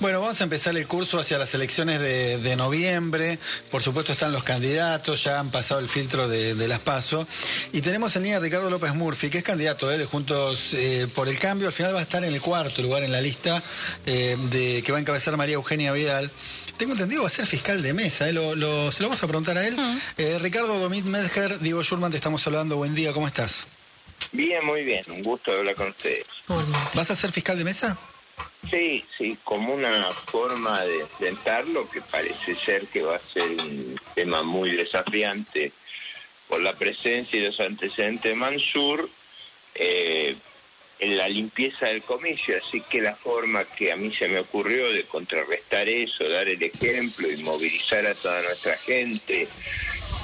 Bueno, vamos a empezar el curso hacia las elecciones de, noviembre. Por supuesto están los candidatos, ya han pasado el filtro de, las PASO. Y tenemos en línea a Ricardo López Murphy, que es candidato eh, de Juntos eh, por el Cambio. Al final va a estar en el cuarto lugar en la lista eh, de que va a encabezar María Eugenia Vidal. Tengo entendido va a ser fiscal de mesa, se lo vamos a preguntar a él. Ricardo Domit Medger, Diego Schurman, te estamos hablando. Buen día, ¿cómo estás? Bien, muy bien. Un gusto hablar con ustedes. ¿Vas a ser fiscal de mesa? Sí, sí, como una forma de enfrentarlo que parece ser que va a ser un tema muy desafiante por la presencia y los antecedentes de Mansur eh, en la limpieza del comicio, así que la forma que a mí se me ocurrió de contrarrestar eso, dar el ejemplo y movilizar a toda nuestra gente,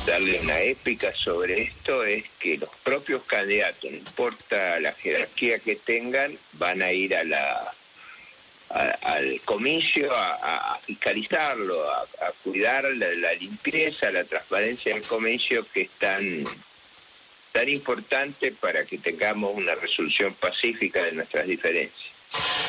darle una épica sobre esto, es que los propios candidatos, no importa la jerarquía que tengan, van a ir a la al comicio a, fiscalizarlo, a, cuidar la, limpieza, la transparencia del comicio que es tan, tan importante para que tengamos una resolución pacífica de nuestras diferencias.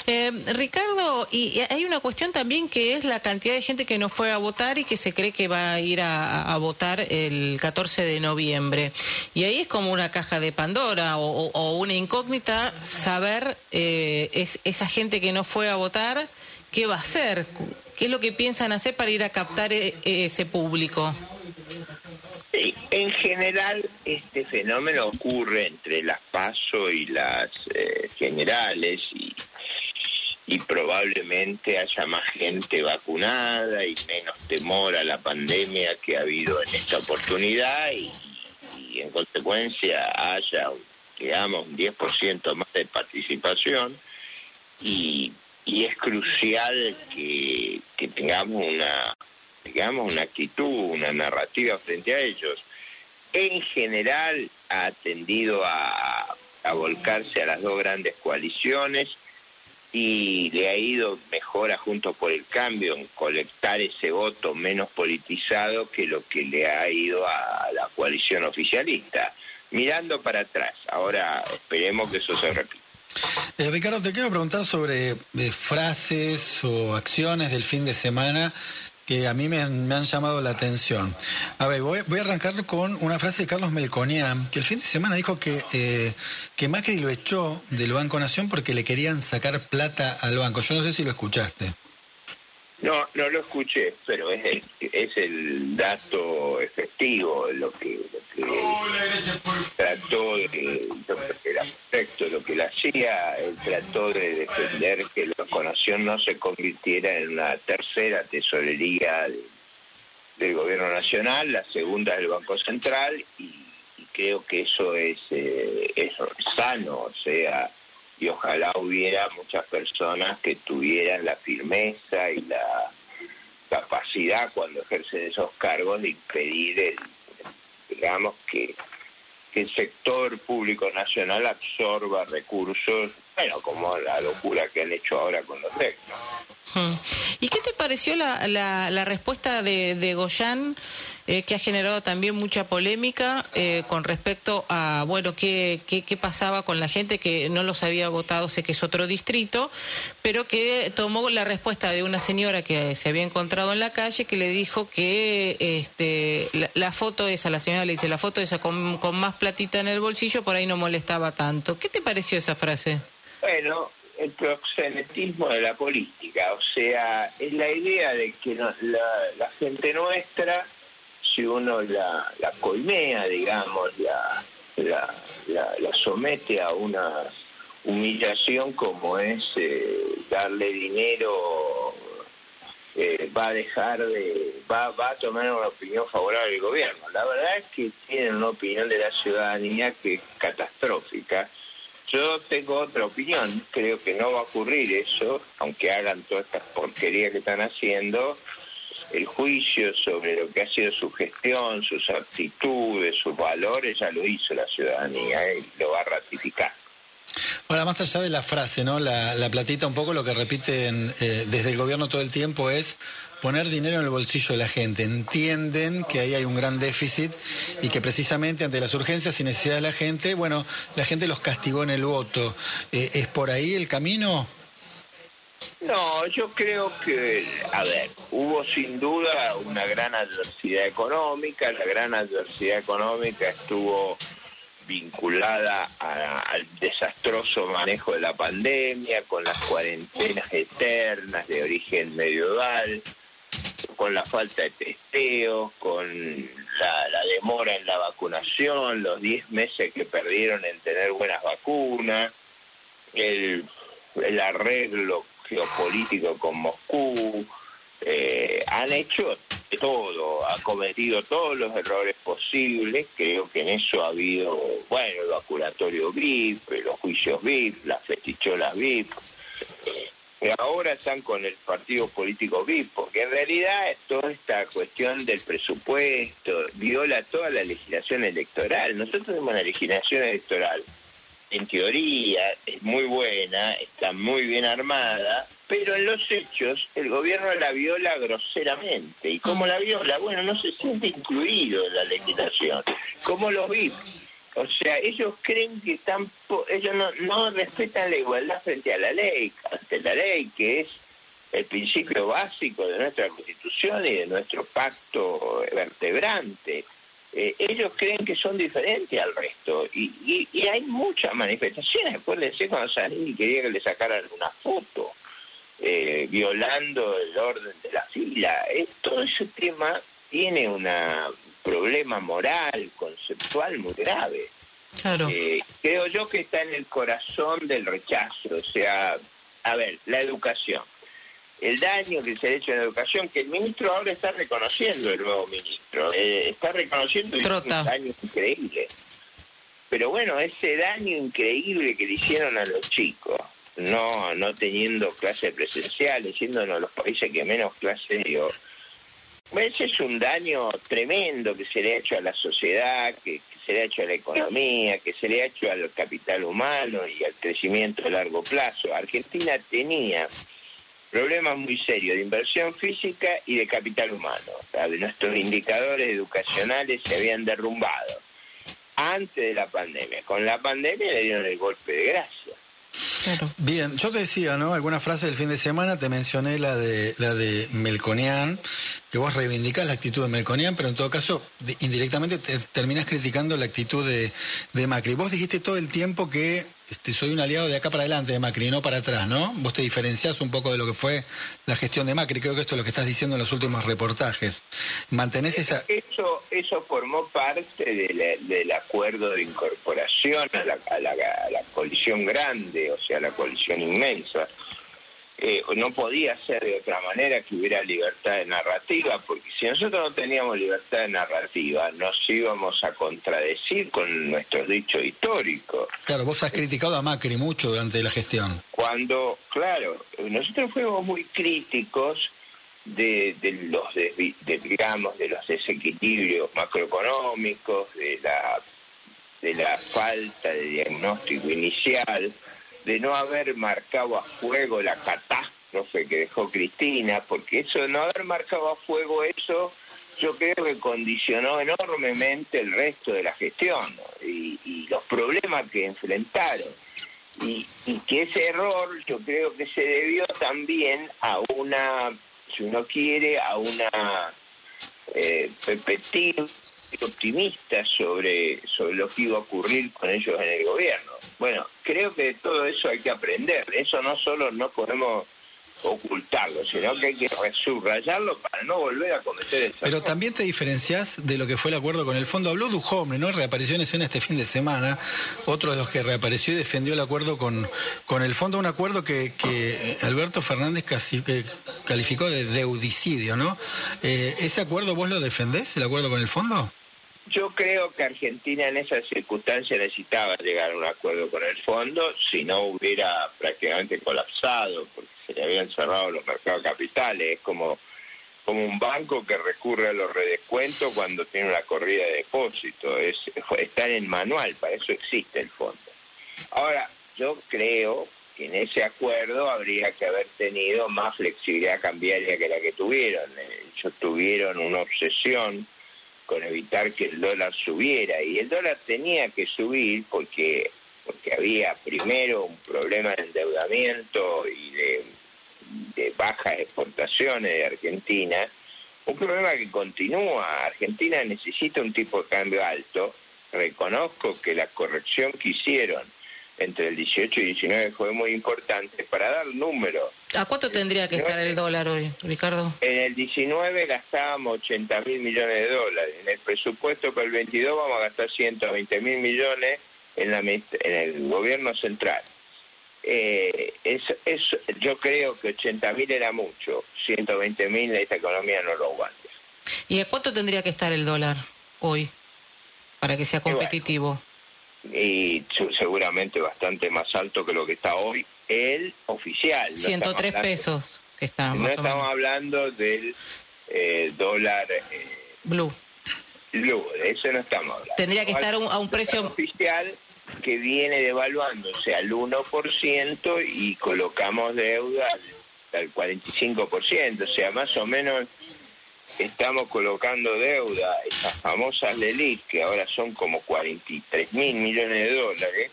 Eh, Ricardo, y, hay una cuestión también que es la cantidad de gente que no fue a votar y que se cree que va a ir a, votar el 14 de noviembre. Y ahí es como una caja de Pandora o, una incógnita saber eh, es, esa gente que no fue a votar, ¿qué va a hacer? ¿Qué es lo que piensan hacer para ir a captar e, ese público? en general, este fenómeno ocurre entre las PASO y las eh, generales y y probablemente haya más gente vacunada y menos temor a la pandemia que ha habido en esta oportunidad y, en consecuencia haya, digamos, un 10% más de participación y, es crucial que, tengamos una, digamos, una actitud, una narrativa frente a ellos. En general ha tendido a volcarse a las dos grandes coaliciones y le ha ido mejor a Juntos por el Cambio en colectar ese voto menos politizado que lo que le ha ido a la coalición oficialista. Mirando para atrás, ahora esperemos que eso se repita. Eh, Ricardo, te quiero preguntar sobre eh, frases o acciones del fin de semana que a mí me han, llamado la atención. A ver, voy, a arrancar con una frase de Carlos Melconian, que el fin de semana dijo que, eh, que Macri lo echó del Banco Nación porque le querían sacar plata al banco. Yo no sé si lo escuchaste. No, no lo escuché, pero es el, es el dato efectivo, lo que, lo que trató de, lo que era lo que la hacía, él trató de defender que la conación no se convirtiera en una tercera tesorería del gobierno nacional, la segunda del Banco Central, y, creo que eso es, eh, es sano, o sea, y ojalá hubiera muchas personas que tuvieran la firmeza y la capacidad cuando ejercen esos cargos de impedir el, digamos que, el sector público nacional absorba recursos, bueno, como la locura que han hecho ahora con los textos. Hmm. ¿Y qué te pareció la, la, respuesta de, de Goyán? Eh, que ha generado también mucha polémica eh, con respecto a, bueno, qué, qué, qué, pasaba con la gente que no los había votado, sé que es otro distrito, pero que tomó la respuesta de una señora que se había encontrado en la calle que le dijo que este, la, foto esa, la señora le dice, la foto esa con, con más platita en el bolsillo por ahí no molestaba tanto. ¿Qué te pareció esa frase? Bueno, el proxenetismo de la política, o sea, es la idea de que la, la gente nuestra si uno la, la colmea, digamos, la, la, somete a una humillación como es eh, darle dinero, eh, va a dejar de, va, va a tomar una opinión favorable del gobierno. La verdad es que tienen una opinión de la ciudadanía que es catastrófica. Yo tengo otra opinión, creo que no va a ocurrir eso, aunque hagan todas estas porquerías que están haciendo, el juicio sobre lo que ha sido su gestión, sus actitudes, sus valores, ya lo hizo la ciudadanía ¿eh? lo va a ratificar. Ahora, más allá de la frase, ¿no? La, platita, un poco lo que repiten eh, desde el gobierno todo el tiempo es poner dinero en el bolsillo de la gente. Entienden que ahí hay un gran déficit y que precisamente ante las urgencias y necesidades de la gente, bueno, la gente los castigó en el voto. Eh, ¿Es por ahí el camino? No, yo creo que, a ver, hubo sin duda una gran adversidad económica, la gran adversidad económica estuvo vinculada al desastroso manejo de la pandemia, con las cuarentenas eternas de origen mediodal, con la falta de testeo, con la, demora en la vacunación, los 10 meses que perdieron en tener buenas vacunas, el, el arreglo geopolítico con Moscú, eh, han hecho todo, ha cometido todos los errores posibles, creo que en eso ha habido, bueno, el vacunatorio VIP, los juicios VIP, las festicholas VIP, y ahora están con el partido político VIP, porque en realidad toda esta cuestión del presupuesto viola toda la legislación electoral. Nosotros tenemos una legislación electoral, en teoría es muy buena, está muy bien armada, pero en los hechos el gobierno la viola groseramente. ¿Y cómo la viola? Bueno, no se siente incluido en la legislación. ¿Cómo lo vi? O sea, ellos creen que están, ellos no, no respetan la igualdad frente a la ley, ante la ley, que es el principio básico de nuestra constitución y de nuestro pacto vertebrante. Eh, ellos creen que son diferentes al resto y, y, hay muchas manifestaciones. Acuérdense cuando salí y quería que le sacaran una foto eh, violando el orden de la fila. Eh, todo ese tema tiene un problema moral, conceptual muy grave. Claro. Eh, creo yo que está en el corazón del rechazo, o sea, a ver, la educación. El daño que se ha hecho en la educación, que el ministro ahora está reconociendo, el nuevo ministro, está reconociendo un daño increíble. Pero bueno, ese daño increíble que le hicieron a los chicos, no no teniendo clases presenciales, siendo uno de los países que menos clases dio. Ese es un daño tremendo que se le ha hecho a la sociedad, que, se le ha hecho a la economía, que se le ha hecho al capital humano y al crecimiento a largo plazo. Argentina tenía problemas muy serios de inversión física y de capital humano. nuestros indicadores educacionales se habían derrumbado antes de la pandemia. Con la pandemia le dieron el golpe de gracia. Bien, yo te decía, ¿no? Alguna frase del fin de semana, te mencioné la de la de Melconian, que vos reivindicás la actitud de Melconian, pero en todo caso, indirectamente te, terminás criticando la actitud de, de Macri. Vos dijiste todo el tiempo que este, soy un aliado de acá para adelante de Macri, no para atrás, ¿no? Vos te diferenciás un poco de lo que fue la gestión de Macri, creo que esto es lo que estás diciendo en los últimos reportajes. ¿Mantenés esa...? Eso, eso formó parte del acuerdo de incorporación a la, a la coalición grande, o sea, la coalición inmensa eh, no podía ser de otra manera que hubiera libertad de narrativa, porque si nosotros no teníamos libertad de narrativa, nos íbamos a contradecir con nuestros dichos históricos. Claro, vos has criticado a Macri mucho durante la gestión. Cuando, claro, nosotros fuimos muy críticos de, los digamos de los desequilibrios macroeconómicos, de la de la falta de diagnóstico inicial de no haber marcado a fuego la catástrofe que dejó Cristina, porque eso de no haber marcado a fuego eso, yo creo que condicionó enormemente el resto de la gestión y, los problemas que enfrentaron. Y, que ese error yo creo que se debió también a una, si uno quiere, a una eh, perspectiva optimista sobre, sobre lo que iba a ocurrir con ellos en el gobierno. Bueno, creo que todo eso hay que aprender. Eso no solo no podemos ocultarlo, sino que hay que subrayarlo para no volver a cometer el Pero también te diferencias de lo que fue el acuerdo con el fondo. Habló Duhomne, ¿no? Reapareció en escena este fin de semana, otro de los que reapareció y defendió el acuerdo con, con el fondo, un acuerdo que, que Alberto Fernández casi, calificó de deudicidio, ¿no? Eh, ¿Ese acuerdo vos lo defendés, el acuerdo con el fondo? Yo creo que Argentina en esas circunstancias necesitaba llegar a un acuerdo con el fondo, si no hubiera prácticamente colapsado, porque se le habían cerrado los mercados capitales. Es como, como un banco que recurre a los redescuentos cuando tiene una corrida de depósito. Es, está en el manual, para eso existe el fondo. Ahora, yo creo que en ese acuerdo habría que haber tenido más flexibilidad cambiaria que la que tuvieron. Ellos tuvieron una obsesión con evitar que el dólar subiera y el dólar tenía que subir porque porque había primero un problema de endeudamiento y de de bajas exportaciones de Argentina, un problema que continúa. Argentina necesita un tipo de cambio alto. Reconozco que la corrección que hicieron entre el 18 y 19 fue muy importante para dar números. ¿A cuánto tendría que estar el dólar hoy, Ricardo? En el 19 gastábamos 80 mil millones de dólares. En el presupuesto para el 22 vamos a gastar 120 mil millones en, la, en el gobierno central. Eh, es, yo creo que 80 mil era mucho, 120 mil esta economía no lo aguanta. ¿Y a cuánto tendría que estar el dólar hoy para que sea competitivo? Y, seguramente bastante más alto que lo que está hoy el oficial. 103 pesos que está No estamos hablando del eh, dólar eh, blue. Blue, de eso no estamos hablando. Tendría que estar a un precio oficial que viene devaluándose al 1% y colocamos deuda al 45%, o sea, más o menos estamos colocando deuda, esas famosas LELIC, que ahora son como 43 mil millones de dólares,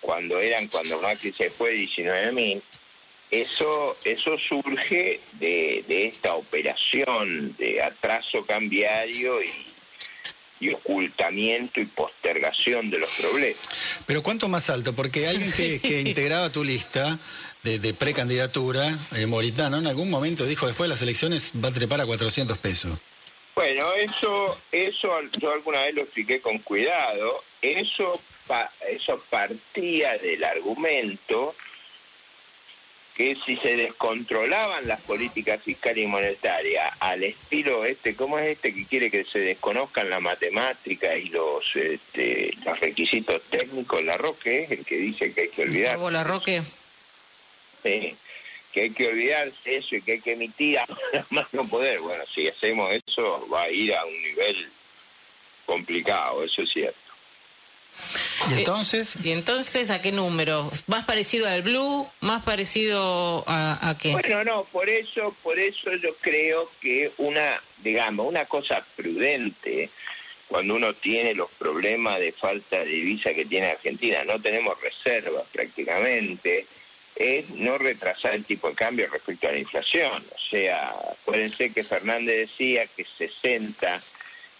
cuando eran, cuando Macri se fue, 19 mil, eso, eso surge de, de esta operación de atraso cambiario y y ocultamiento y postergación de los problemas. Pero ¿cuánto más alto? Porque alguien que, que integraba tu lista de, precandidatura, eh, Moritano, en algún momento dijo después de las elecciones va a trepar a 400 pesos. Bueno, eso, eso yo alguna vez lo expliqué con cuidado. Eso, eso partía del argumento que si se descontrolaban las políticas fiscales y monetarias al estilo este, ¿cómo es este que quiere que se desconozcan la matemática y los este, los requisitos técnicos? La Roque es el que dice que hay que olvidar. la Roque? Sí, que hay que olvidarse eso y que hay que emitir a más no poder. Bueno, si hacemos eso va a ir a un nivel complicado, eso es cierto. ¿Y eh, entonces? ¿Y entonces a qué número? ¿Más parecido al Blue? ¿Más parecido a, qué? Bueno, no, por eso, por eso yo creo que una, digamos, una cosa prudente cuando uno tiene los problemas de falta de divisa que tiene Argentina, no tenemos reservas prácticamente, es no retrasar el tipo de cambio respecto a la inflación. O sea, pueden ser que Fernández decía que 60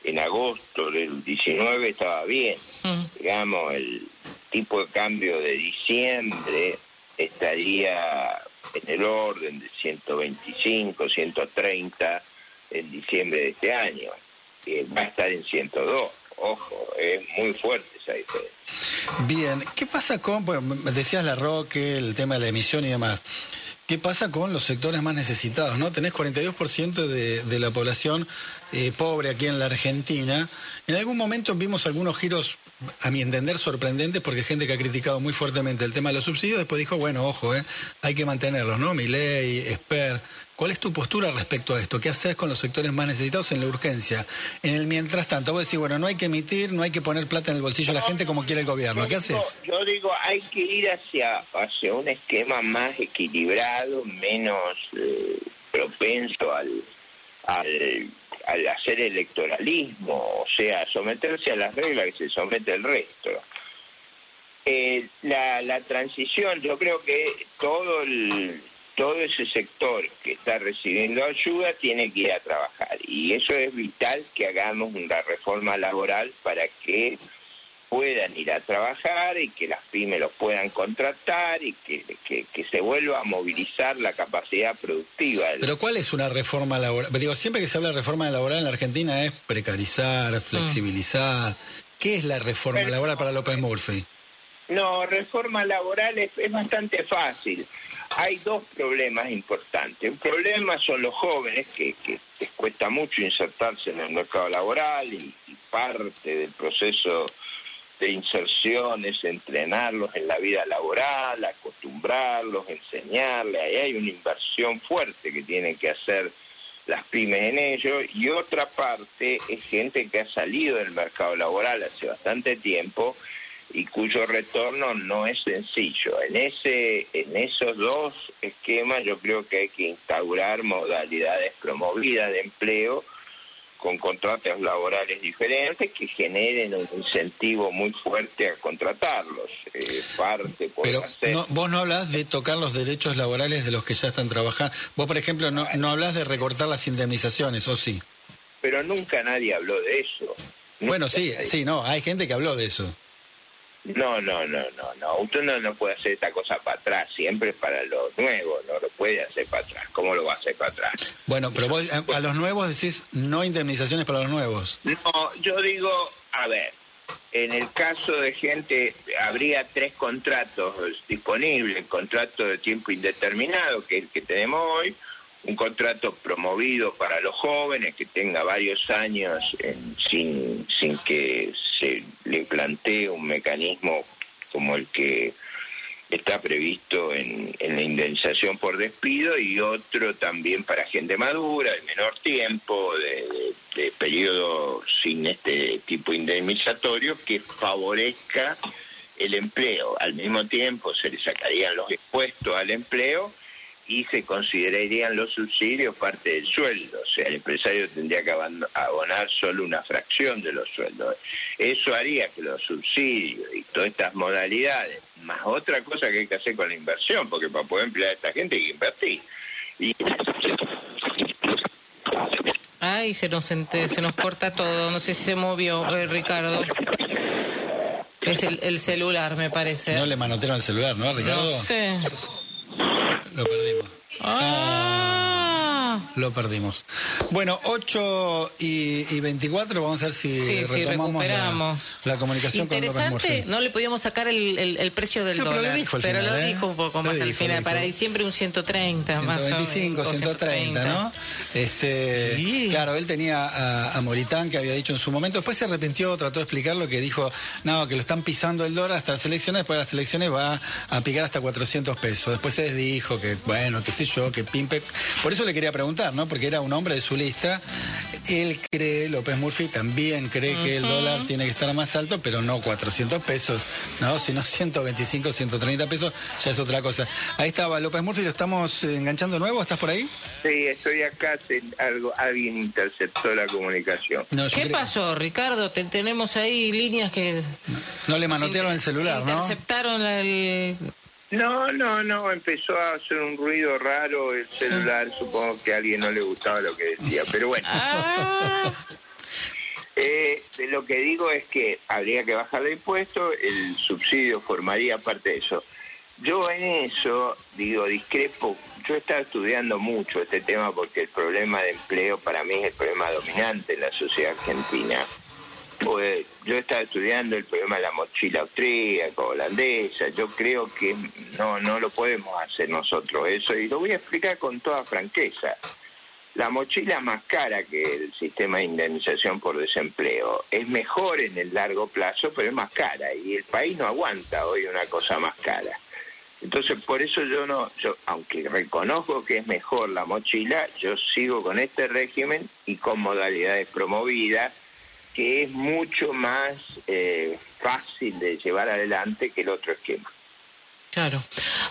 en agosto del 19 estaba bien. Mm. Digamos, el tipo de cambio de diciembre estaría en el orden de 125, 130 en diciembre de este año. que va a estar en 102. Ojo, es muy fuerte esa diferencia. Bien, ¿qué pasa con, bueno, decías la Roque, el tema de la emisión y demás? ¿Qué pasa con los sectores más necesitados? ¿no? Tenés 42% de, de la población eh, pobre aquí en la Argentina. En algún momento vimos algunos giros, a mi entender, sorprendentes, porque gente que ha criticado muy fuertemente el tema de los subsidios, después dijo, bueno, ojo, eh, hay que mantenerlos, ¿no? ley, Esper. ¿Cuál es tu postura respecto a esto? ¿Qué haces con los sectores más necesitados en la urgencia? En el mientras tanto, vos decís, bueno, no hay que emitir, no hay que poner plata en el bolsillo de la gente como quiere el gobierno. ¿Qué haces? Yo digo, hay que ir hacia, hacia un esquema más equilibrado, menos eh, propenso al, al, al, hacer electoralismo, o sea, someterse a las reglas que se somete el resto. Eh, la, la transición, yo creo que todo el todo ese sector que está recibiendo ayuda tiene que ir a trabajar. Y eso es vital que hagamos una reforma laboral para que puedan ir a trabajar y que las pymes los puedan contratar y que, se vuelva a movilizar la capacidad productiva. Pero ¿cuál es una reforma laboral? Digo, siempre que se habla de reforma laboral en la Argentina es precarizar, flexibilizar. ¿Qué es la reforma laboral para López Murphy? No, reforma laboral es bastante fácil hay dos problemas importantes. Un problema son los jóvenes que, les cuesta mucho insertarse en el mercado laboral y, parte del proceso de inserción es entrenarlos en la vida laboral, acostumbrarlos, enseñarles. Ahí hay una inversión fuerte que tienen que hacer las pymes en ello. Y otra parte es gente que ha salido del mercado laboral hace bastante tiempo y cuyo retorno no es sencillo. En ese en esos dos esquemas yo creo que hay que instaurar modalidades promovidas de empleo con contratos laborales diferentes que generen un incentivo muy fuerte a contratarlos. Eh, parte Pero vos no hablas de tocar los derechos laborales de los que ya están trabajando. Vos, por ejemplo, no, no hablas de recortar las indemnizaciones, ¿o sí? Pero nunca nadie habló de eso. bueno, sí, sí, no, hay gente que habló de eso. No, no, no, no, no. Usted no, no puede hacer esta cosa para atrás, siempre para los nuevos, no lo puede hacer para atrás. ¿Cómo lo va a hacer para atrás? Bueno, pero vos a los nuevos decís no indemnizaciones para los nuevos. No, yo digo, a ver, en el caso de gente, habría tres contratos disponibles, contrato de tiempo indeterminado, que es el que tenemos hoy, un contrato promovido para los jóvenes que tenga varios años sin, sin que se le plantee un mecanismo como el que está previsto en, la indemnización por despido y otro también para gente madura, de menor tiempo, de, de periodo sin este tipo indemnizatorio que favorezca el empleo. Al mismo tiempo se le sacarían los impuestos al empleo y se considerarían los subsidios parte del sueldo, o sea, el empresario tendría que abonar solo una fracción de los sueldos. Eso haría que los subsidios y todas estas modalidades, más otra cosa que hay que hacer con la inversión, porque para poder emplear a esta gente hay que invertir. Y... Ay, se nos, se nos corta todo, no sé si se movió eh, Ricardo. Es el, el, celular, me parece. No le manotearon el celular, ¿no, Ricardo? No sé. Lo perdimos. Ah. Lo perdimos. Bueno, 8 y, 24, vamos a ver si retomamos la, comunicación Interesante, no le podíamos sacar el, el, precio del dólar, pero, lo dijo un poco más al final. Para diciembre un 130, 125, 130, ¿no? Este, Claro, él tenía a, a, Moritán que había dicho en su momento, después se arrepintió, trató de explicar lo que dijo, no, que lo están pisando el dólar hasta las elecciones, después de las elecciones va a picar hasta 400 pesos. Después se dijo que, bueno, qué sé yo, que Pimpe... Por eso le quería preguntar, ¿no? Porque era un hombre de su lista. Él cree, López Murphy también cree que el dólar tiene que estar más alto, pero no 400 pesos, ¿no? Sino 125, 130 pesos, ya es otra cosa. Ahí estaba López Murphy, ¿lo estamos enganchando nuevo? ¿Estás por ahí? Sí, estoy acá, algo, alguien interceptó la comunicación. ¿Qué pasó, Ricardo? tenemos ahí líneas que... No, le manotearon el celular, ¿no? Interceptaron el no, no, no, empezó a hacer un ruido raro el celular, supongo que a alguien no le gustaba lo que decía, pero bueno. Ah. Eh, lo que digo es que habría que bajar el impuesto, el subsidio formaría parte de eso. Yo en eso, digo, discrepo, yo he estado estudiando mucho este tema porque el problema de empleo para mí es el problema dominante en la sociedad argentina pues yo estaba estudiando el problema de la mochila austríaca, holandesa, yo creo que no, no lo podemos hacer nosotros eso y lo voy a explicar con toda franqueza. La mochila más cara que el sistema de indemnización por desempleo. Es mejor en el largo plazo, pero es más cara y el país no aguanta hoy una cosa más cara. Entonces, por eso yo no, yo, aunque reconozco que es mejor la mochila, yo sigo con este régimen y con modalidades promovidas que es mucho más eh, fácil de llevar adelante que el otro esquema. Claro.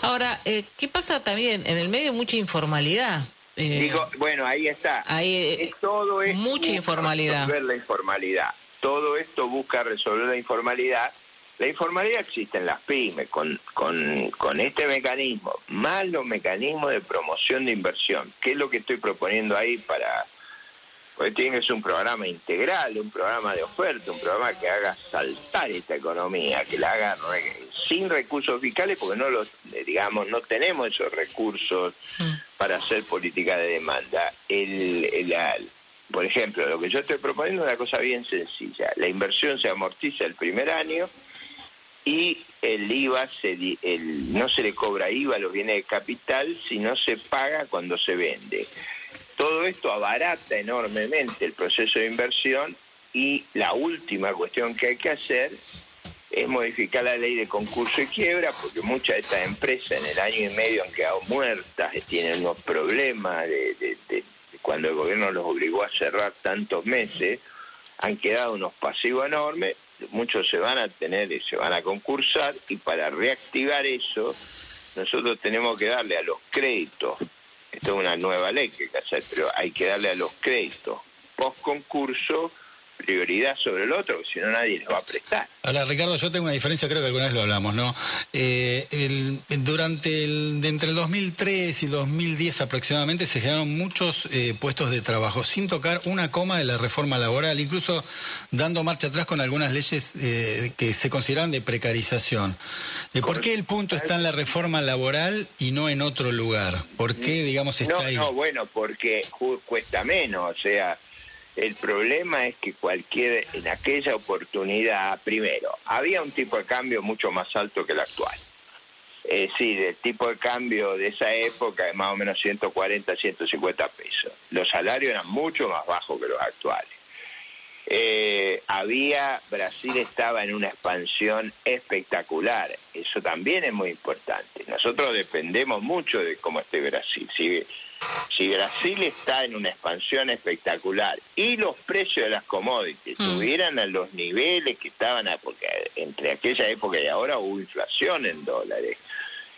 Ahora, eh, ¿qué pasa también? En el medio mucha informalidad. Eh, Digo, bueno, ahí está. Ahí, todo es mucha informalidad. Resolver la informalidad. Todo esto busca resolver la informalidad. La informalidad existe en las pymes con, con, con este mecanismo, más los mecanismos de promoción de inversión, que es lo que estoy proponiendo ahí para porque tiene que ser un programa integral, un programa de oferta, un programa que haga saltar esta economía, que la haga sin recursos fiscales, porque no los, eh, digamos, no tenemos esos recursos mm. para hacer política de demanda. El, por ejemplo, lo que yo estoy proponiendo es una cosa bien sencilla. La inversión se amortiza el primer año y el IVA se, el, no se le cobra IVA a los bienes de capital si no se paga cuando se vende. Todo esto abarata enormemente el proceso de inversión y la última cuestión que hay que hacer es modificar la ley de concurso y quiebra, porque muchas de estas empresas en el año y medio han quedado muertas, tienen unos problemas de, cuando el gobierno los obligó a cerrar tantos meses, han quedado unos pasivos enormes, muchos se van a tener y se van a concursar, y para reactivar eso, nosotros tenemos que darle a los créditos esto es una nueva ley que hay que hacer, pero hay que darle a los créditos. Post concurso prioridad sobre el otro, si no nadie les va a prestar. Ahora, Ricardo, yo tengo una diferencia, creo que alguna vez lo hablamos, ¿no? Eh, durante el, entre el 2003 y el 2010 aproximadamente se generaron muchos eh, puestos de trabajo sin tocar una coma de la reforma laboral, incluso dando marcha atrás con algunas leyes eh, que se consideran de precarización. ¿Por qué el punto está en la reforma laboral y no en otro lugar? ¿Por qué, digamos, está ahí? No, bueno, porque cuesta menos, o sea el problema es que cualquier, en aquella oportunidad, primero, había un tipo de cambio mucho más alto que el actual. Es decir, el tipo de cambio de esa época es más o menos 140, 150 pesos. Los salarios eran mucho más bajos que los actuales. Eh, había, Brasil estaba en una expansión espectacular, eso también es muy importante. Nosotros dependemos mucho de cómo esté Brasil. Si si Brasil está en una expansión espectacular y los precios de las commodities mm. estuvieran a los niveles que estaban, porque entre aquella época y ahora hubo inflación en dólares,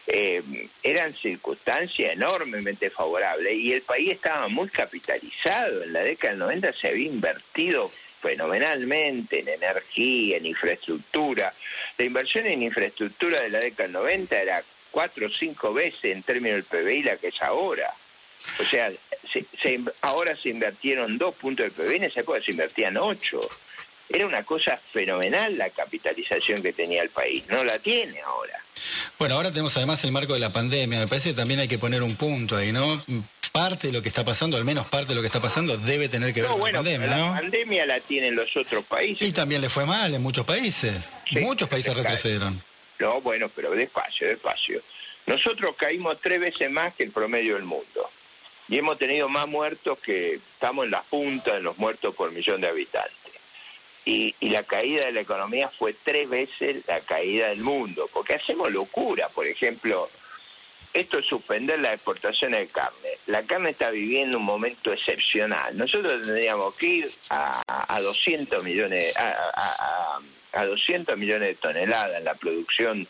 eh, eran circunstancias enormemente favorables y el país estaba muy capitalizado. En la década del 90 se había invertido fenomenalmente en energía, en infraestructura. La inversión en infraestructura de la década del 90 era cuatro o cinco veces en términos del PBI la que es ahora. O sea, ahora se invirtieron dos puntos de PBI, en esa época se invertían ocho. Era una cosa fenomenal la capitalización que tenía el país, no la tiene ahora. Bueno, ahora tenemos además el marco de la pandemia, me parece que también hay que poner un punto ahí, ¿no? Parte de lo que está pasando, al menos parte de lo que está pasando, debe tener que ver con la pandemia, ¿no? La pandemia la tienen los otros países. Y también le fue mal en muchos países. Muchos países retrocedieron. No, bueno, pero despacio, despacio. Nosotros caímos tres veces más que el promedio del mundo y hemos tenido más muertos que estamos en la punta de los muertos por millón de habitantes. Y, la caída de la economía fue tres veces la caída del mundo, porque hacemos locura, por ejemplo, esto es suspender las exportaciones de carne. La carne está viviendo un momento excepcional. Nosotros tendríamos que ir a, a 200 millones a, a 200 millones de toneladas en la producción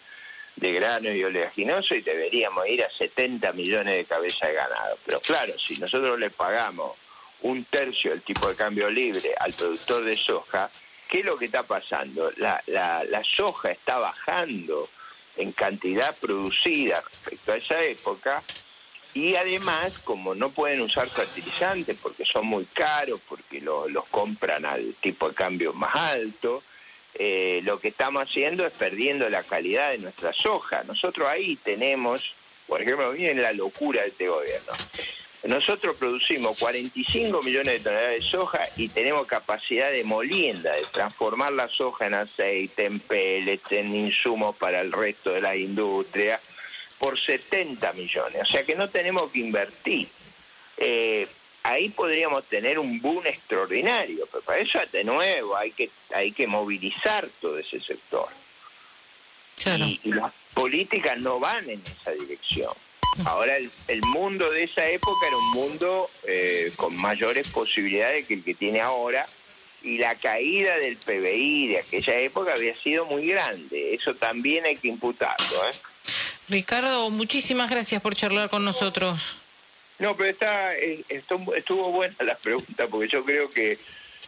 de grano y oleaginoso y deberíamos ir a 70 millones de cabezas de ganado. Pero claro, si nosotros le pagamos un tercio del tipo de cambio libre al productor de soja, ¿qué es lo que está pasando? La, la, la soja está bajando en cantidad producida respecto a esa época y además, como no pueden usar fertilizantes porque son muy caros, porque los compran al tipo de cambio más alto, eh, lo que estamos haciendo es perdiendo la calidad de nuestra soja. Nosotros ahí tenemos, por ejemplo, miren la locura de este gobierno. Nosotros producimos 45 millones de toneladas de soja y tenemos capacidad de molienda, de transformar la soja en aceite, en pellets, en insumos para el resto de la industria, por 70 millones. O sea que no tenemos que invertir. Eh, ahí podríamos tener un boom extraordinario, pero para eso de nuevo hay que hay que movilizar todo ese sector. Y, las políticas no van en esa dirección. Ahora el, mundo de esa época era un mundo eh, con mayores posibilidades que el que tiene ahora y la caída del PBI de aquella época había sido muy grande. Eso también hay que imputarlo. ¿eh? Ricardo, muchísimas gracias por charlar con nosotros. No, pero está, eh, estuvo buena la pregunta, porque yo creo que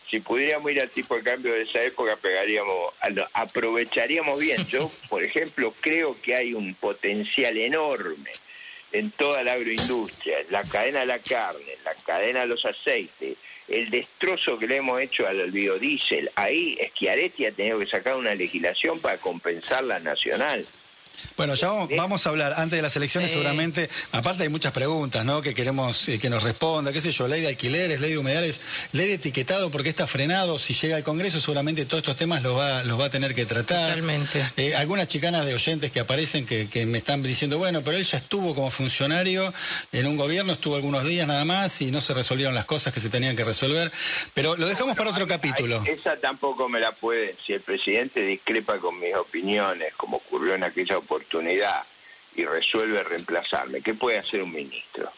si pudiéramos ir al tipo de cambio de esa época, pegaríamos, aprovecharíamos bien. Yo, por ejemplo, creo que hay un potencial enorme en toda la agroindustria, en la cadena de la carne, en la cadena de los aceites, el destrozo que le hemos hecho al biodiesel. Ahí Schiaretti ha tenido que sacar una legislación para compensar la nacional. Bueno, ya vamos, a hablar antes de las elecciones seguramente, aparte hay muchas preguntas, ¿no? Que queremos eh, que nos responda, qué sé yo, ley de alquileres, ley de humedales, ley de etiquetado, porque está frenado, si llega al Congreso seguramente todos estos temas los va, los va a tener que tratar. Totalmente. Eh, algunas chicanas de oyentes que aparecen que, me están diciendo, bueno, pero él ya estuvo como funcionario en un gobierno, estuvo algunos días nada más y no se resolvieron las cosas que se tenían que resolver, pero lo dejamos para otro capítulo. Esa tampoco me la puede, si el presidente discrepa con mis opiniones, como ocurrió en aquella oportunidad y resuelve reemplazarme, ¿qué puede hacer un ministro?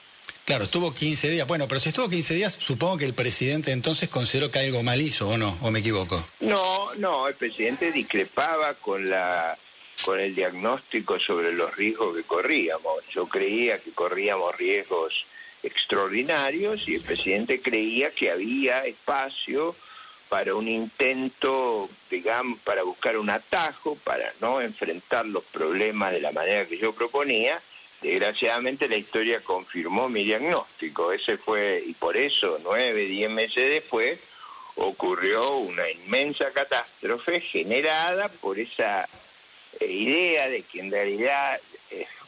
Claro, estuvo 15 días. Bueno, pero si estuvo 15 días, supongo que el presidente entonces consideró que algo mal hizo, ¿o no? ¿O me equivoco? No, no, el presidente discrepaba con la con el diagnóstico sobre los riesgos que corríamos. Yo creía que corríamos riesgos extraordinarios y el presidente creía que había espacio para un intento, digamos, para buscar un atajo, para no enfrentar los problemas de la manera que yo proponía. Desgraciadamente la historia confirmó mi diagnóstico. Ese fue, y por eso, nueve, diez meses después, ocurrió una inmensa catástrofe generada por esa eh, idea de que en realidad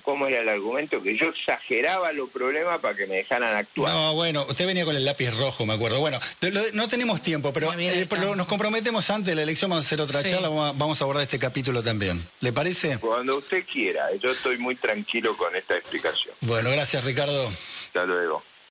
cómo era el argumento, que yo exageraba los problemas para que me dejaran actuar. No, bueno, usted venía con el lápiz rojo, me acuerdo. Bueno, no tenemos tiempo, pero, eh, nos comprometemos antes de la elección, vamos a hacer otra charla, vamos a abordar este capítulo también. ¿Le parece? Cuando usted quiera, yo estoy muy tranquilo con esta explicación. Bueno, gracias Ricardo. Hasta luego.